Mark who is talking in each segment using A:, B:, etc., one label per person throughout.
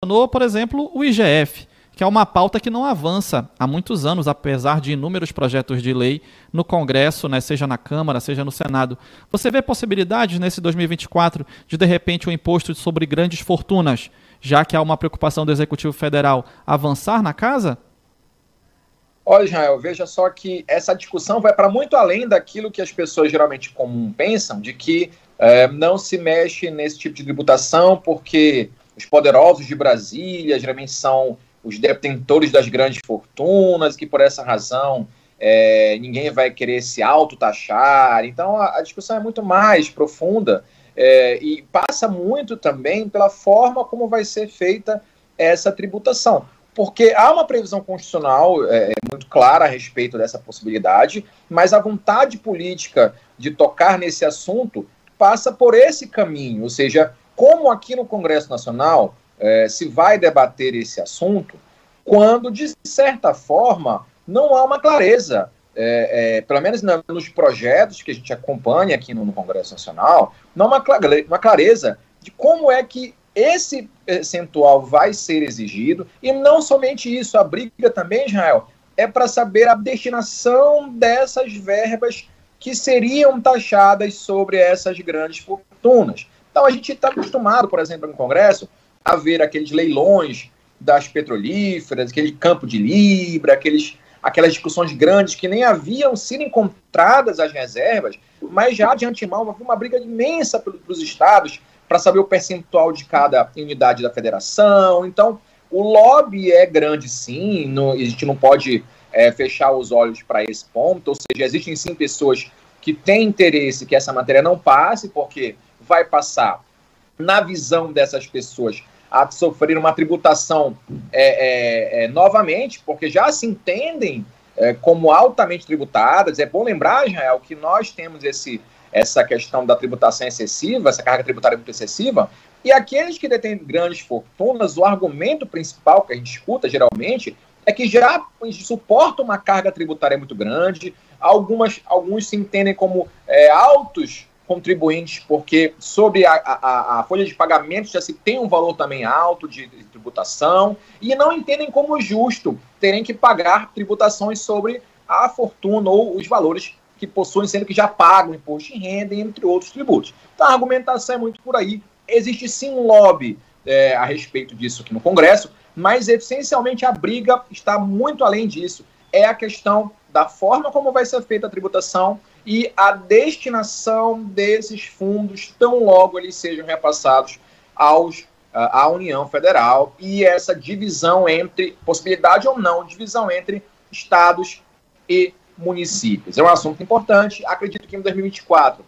A: mencionou, por exemplo, o IGF, que é uma pauta que não avança há muitos anos, apesar de inúmeros projetos de lei no Congresso, né, seja na Câmara, seja no Senado. Você vê possibilidades nesse 2024 de, de repente, o um imposto sobre grandes fortunas, já que há uma preocupação do Executivo Federal, avançar na casa?
B: Olha, Israel, veja só que essa discussão vai para muito além daquilo que as pessoas geralmente comum pensam, de que é, não se mexe nesse tipo de tributação porque os poderosos de Brasília geralmente são os detentores das grandes fortunas, que por essa razão é, ninguém vai querer se autotaxar. Então a, a discussão é muito mais profunda é, e passa muito também pela forma como vai ser feita essa tributação. Porque há uma previsão constitucional é, muito clara a respeito dessa possibilidade, mas a vontade política de tocar nesse assunto passa por esse caminho, ou seja, como aqui no Congresso Nacional é, se vai debater esse assunto quando, de certa forma, não há uma clareza. É, é, pelo menos nos projetos que a gente acompanha aqui no, no Congresso Nacional, não há uma, uma clareza de como é que esse percentual vai ser exigido, e não somente isso, a briga também, Israel, é para saber a destinação dessas verbas que seriam taxadas sobre essas grandes fortunas. Então a gente está acostumado, por exemplo, no Congresso, a ver aqueles leilões das petrolíferas, aquele campo de Libra, aqueles, aquelas discussões grandes que nem haviam sido encontradas as reservas, mas já de antemão uma, uma briga imensa para os estados para saber o percentual de cada unidade da federação. Então, o lobby é grande sim, no, a gente não pode é, fechar os olhos para esse ponto, ou seja, existem sim pessoas que têm interesse que essa matéria não passe, porque vai passar, na visão dessas pessoas, a sofrer uma tributação é, é, é, novamente, porque já se entendem é, como altamente tributadas. É bom lembrar, Israel, que nós temos esse, essa questão da tributação excessiva, essa carga tributária muito excessiva, e aqueles que detêm grandes fortunas, o argumento principal que a gente escuta geralmente é que já suporta uma carga tributária muito grande, algumas, alguns se entendem como é, altos contribuintes, porque sobre a, a, a, folha de pagamento já se tem um valor também alto de, de, tributação, e não entendem como justo terem que pagar tributações sobre a fortuna ou os valores que possuem, sendo que já pagam imposto de renda, entre outros tributos. Então a argumentação é muito por aí. Existe sim um lobby é, a respeito disso aqui no Congresso, mas essencialmente a briga está muito além disso. É a questão da forma como vai ser feita a tributação e a destinação desses fundos tão logo eles sejam repassados aos à União Federal e essa divisão entre possibilidade ou não divisão entre estados e municípios. É um assunto importante. Acredito que em 2024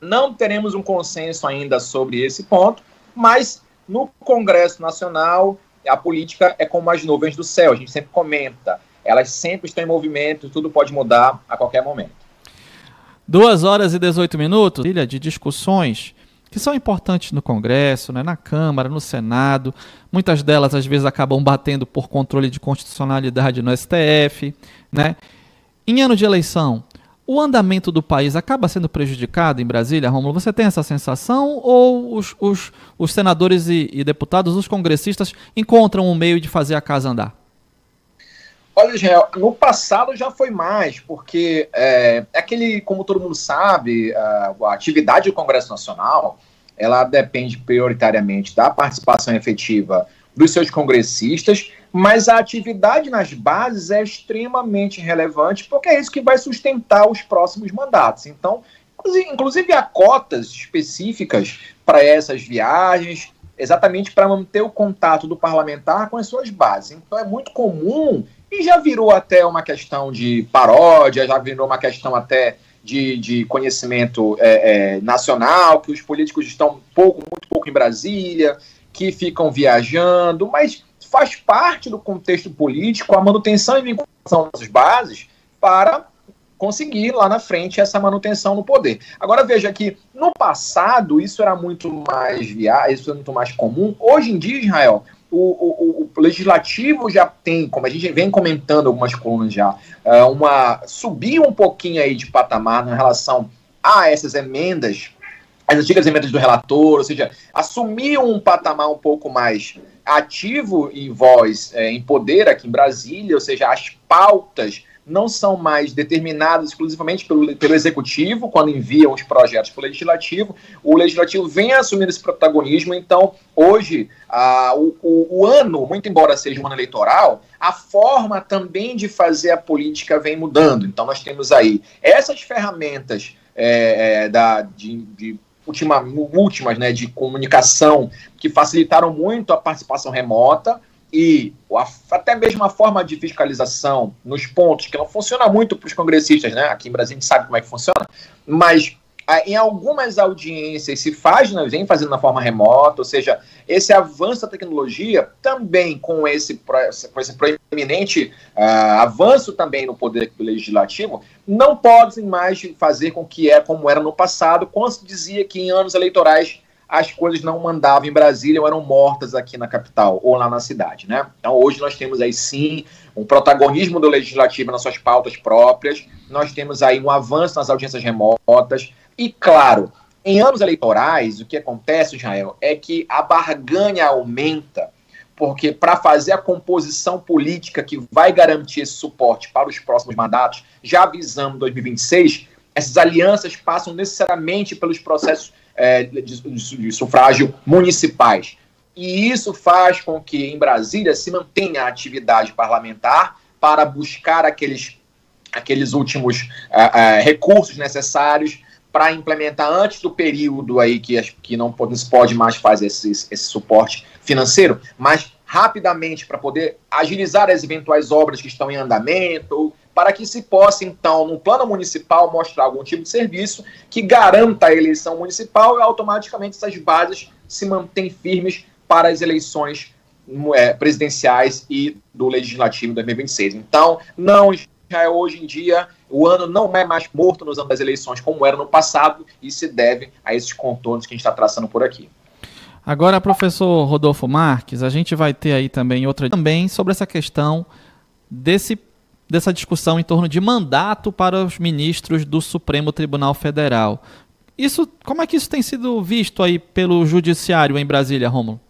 B: não teremos um consenso ainda sobre esse ponto, mas no Congresso Nacional a política é como as nuvens do céu. A gente sempre comenta, elas sempre estão em movimento, tudo pode mudar a qualquer momento.
A: Duas horas e 18 minutos de discussões que são importantes no Congresso, né, na Câmara, no Senado. Muitas delas, às vezes, acabam batendo por controle de constitucionalidade no STF. Né? Em ano de eleição, o andamento do país acaba sendo prejudicado em Brasília, Romulo? Você tem essa sensação? Ou os, os, os senadores e, e deputados, os congressistas, encontram um meio de fazer a casa andar?
B: Olha, Israel, no passado já foi mais, porque é, é aquele, como todo mundo sabe, a, a, atividade do Congresso Nacional, ela depende prioritariamente da participação efetiva dos seus congressistas, mas a atividade nas bases é extremamente relevante, porque é isso que vai sustentar os próximos mandatos. Então, inclusive há cotas específicas para essas viagens, exatamente para manter o contato do parlamentar com as suas bases. Então é muito comum e já virou até uma questão de paródia, já virou uma questão até de, de conhecimento é, é, nacional, que os políticos estão pouco, muito pouco em Brasília, que ficam viajando, mas faz parte do contexto político a manutenção e vinculação das bases para conseguir lá na frente essa manutenção no poder. Agora veja que no passado isso era muito mais via, isso era muito mais comum. Hoje em dia, Israel, o, o, o, legislativo já tem, como a gente vem comentando algumas colunas já, é, uma subir um pouquinho aí de patamar na relação a essas emendas, as antigas emendas do relator, ou seja, assumir um patamar um pouco mais ativo e voz é, em poder aqui em Brasília, ou seja, as pautas não são mais determinadas exclusivamente pelo, pelo executivo, quando enviam os projetos para o legislativo, o legislativo vem assumindo esse protagonismo, então, hoje, o, o, o, ano, muito embora seja um ano eleitoral, a forma também de fazer a política vem mudando. Então, nós temos aí essas ferramentas é, é, da, de, de última, últimas né, de comunicação que facilitaram muito a participação remota, e até mesmo a forma de fiscalização nos pontos, que não funciona muito para os congressistas, né? Aqui em Brasília a gente sabe como é que funciona, mas em algumas audiências se faz, né, vem fazendo na forma remota, ou seja, esse avanço da tecnologia também com esse, com esse proeminente uh, avanço também no poder legislativo, não podem mais fazer com que é como era no passado, quando se dizia que em anos eleitorais as coisas não mandavam em Brasília ou eram mortas aqui na capital ou lá na cidade, né? Então hoje nós temos aí sim um protagonismo do legislativo nas suas pautas próprias, nós temos aí um avanço nas audiências remotas e claro, em anos eleitorais o que acontece, Israel, é que a barganha aumenta porque para fazer a composição política que vai garantir esse suporte para os próximos mandatos, já visando 2026, essas alianças passam necessariamente pelos processos é, de, de, sufrágio municipais. E isso faz com que em Brasília se mantenha a atividade parlamentar para buscar aqueles, aqueles últimos é, é, recursos necessários para implementar antes do período aí que, que não pode, se pode mais fazer esse, esse suporte financeiro, mas rapidamente para poder agilizar as eventuais obras que estão em andamento, para que se possa, então, no plano municipal, mostrar algum tipo de serviço que garanta a eleição municipal e automaticamente essas bases se mantêm firmes para as eleições é, presidenciais e do legislativo em 2026. Então, não já é hoje em dia, o ano não é mais morto nos anos das eleições como era no passado e se deve a esses contornos que a gente está traçando por aqui.
A: Agora, professor Rodolfo Marques, a gente vai ter aí também outra também sobre essa questão desse dessa discussão em torno de mandato para os ministros do Supremo Tribunal Federal. Isso, como é que isso tem sido visto aí pelo judiciário em Brasília, Romulo?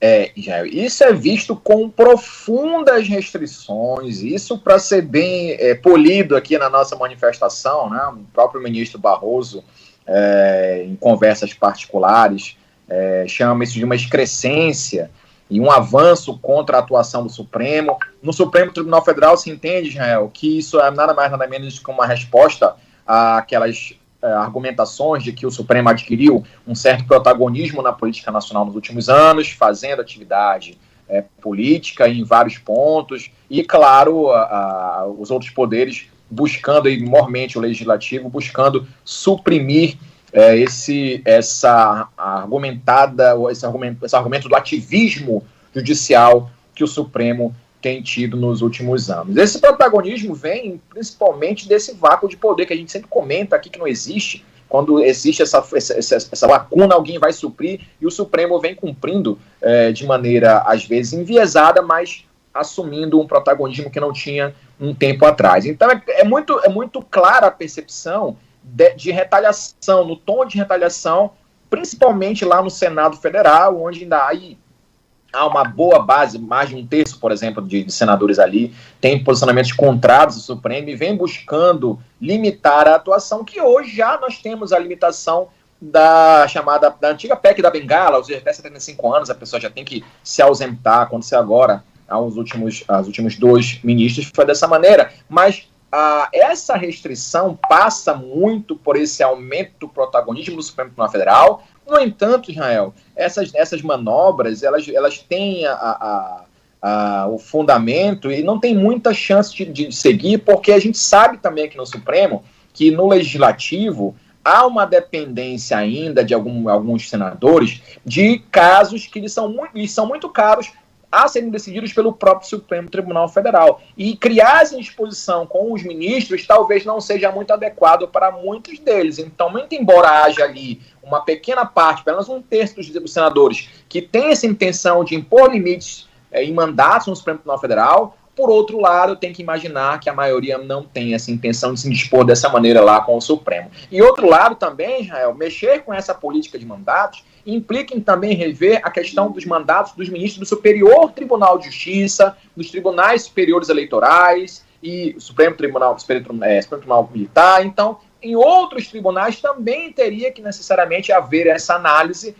B: É, Jair, isso é visto com profundas restrições, isso para ser bem é, polido aqui na nossa manifestação, né? O próprio ministro Barroso, é, em conversas particulares, é, chama isso de uma excrescência, e um avanço contra a atuação do Supremo. No Supremo Tribunal Federal se entende, Israel, que isso é nada mais nada menos que uma resposta àquelas é, argumentações de que o Supremo adquiriu um certo protagonismo na política nacional nos últimos anos, fazendo atividade é, política em vários pontos, e, claro, a, a, os outros poderes buscando, e mormente o legislativo, buscando suprimir é, esse, essa argumentada, esse argumento, esse argumento do ativismo judicial que o Supremo tem tido nos últimos anos. Esse protagonismo vem principalmente desse vácuo de poder que a gente sempre comenta aqui que não existe. Quando existe essa, essa, essa lacuna, alguém vai suprir e o Supremo vem cumprindo é, de maneira, às vezes, enviesada, mas assumindo um protagonismo que não tinha um tempo atrás. Então é, é muito, é muito clara a percepção de, de, retaliação, no tom de retaliação, principalmente lá no Senado Federal, onde ainda há, há uma boa base, mais de um terço, por exemplo, de, de senadores ali, tem posicionamentos contrários ao Supremo e vem buscando limitar a atuação, que hoje já nós temos a limitação da chamada, da antiga PEC da Bengala, ou seja, até 75 anos a pessoa já tem que se ausentar, aconteceu agora aos últimos, aos últimos dois ministros, foi dessa maneira, mas ah, essa restrição passa muito por esse aumento do protagonismo do Supremo Tribunal Federal. No entanto, Israel, essas, essas manobras elas, elas têm a, a, a, o fundamento e não tem muita chance de, de seguir, porque a gente sabe também aqui no Supremo que no Legislativo há uma dependência ainda de algum, alguns senadores de casos que lhes são, muito, lhes são muito caros a serem decididos pelo próprio Supremo Tribunal Federal. E criar essa disposição com os ministros talvez não seja muito adequado para muitos deles. Então, muito embora haja ali uma pequena parte, pelo menos um terço dos senadores, que tem essa intenção de impor limites é, em mandatos no Supremo Tribunal Federal, por outro lado, tem que imaginar que a maioria não tem essa intenção de se dispor dessa maneira lá com o Supremo. E outro lado também, Israel, mexer com essa política de mandatos implica em também rever a questão dos mandatos dos ministros do Superior Tribunal de Justiça, dos tribunais superiores eleitorais e Supremo Tribunal, é, Supremo Tribunal Militar. Então, em outros tribunais também teria que necessariamente haver essa análise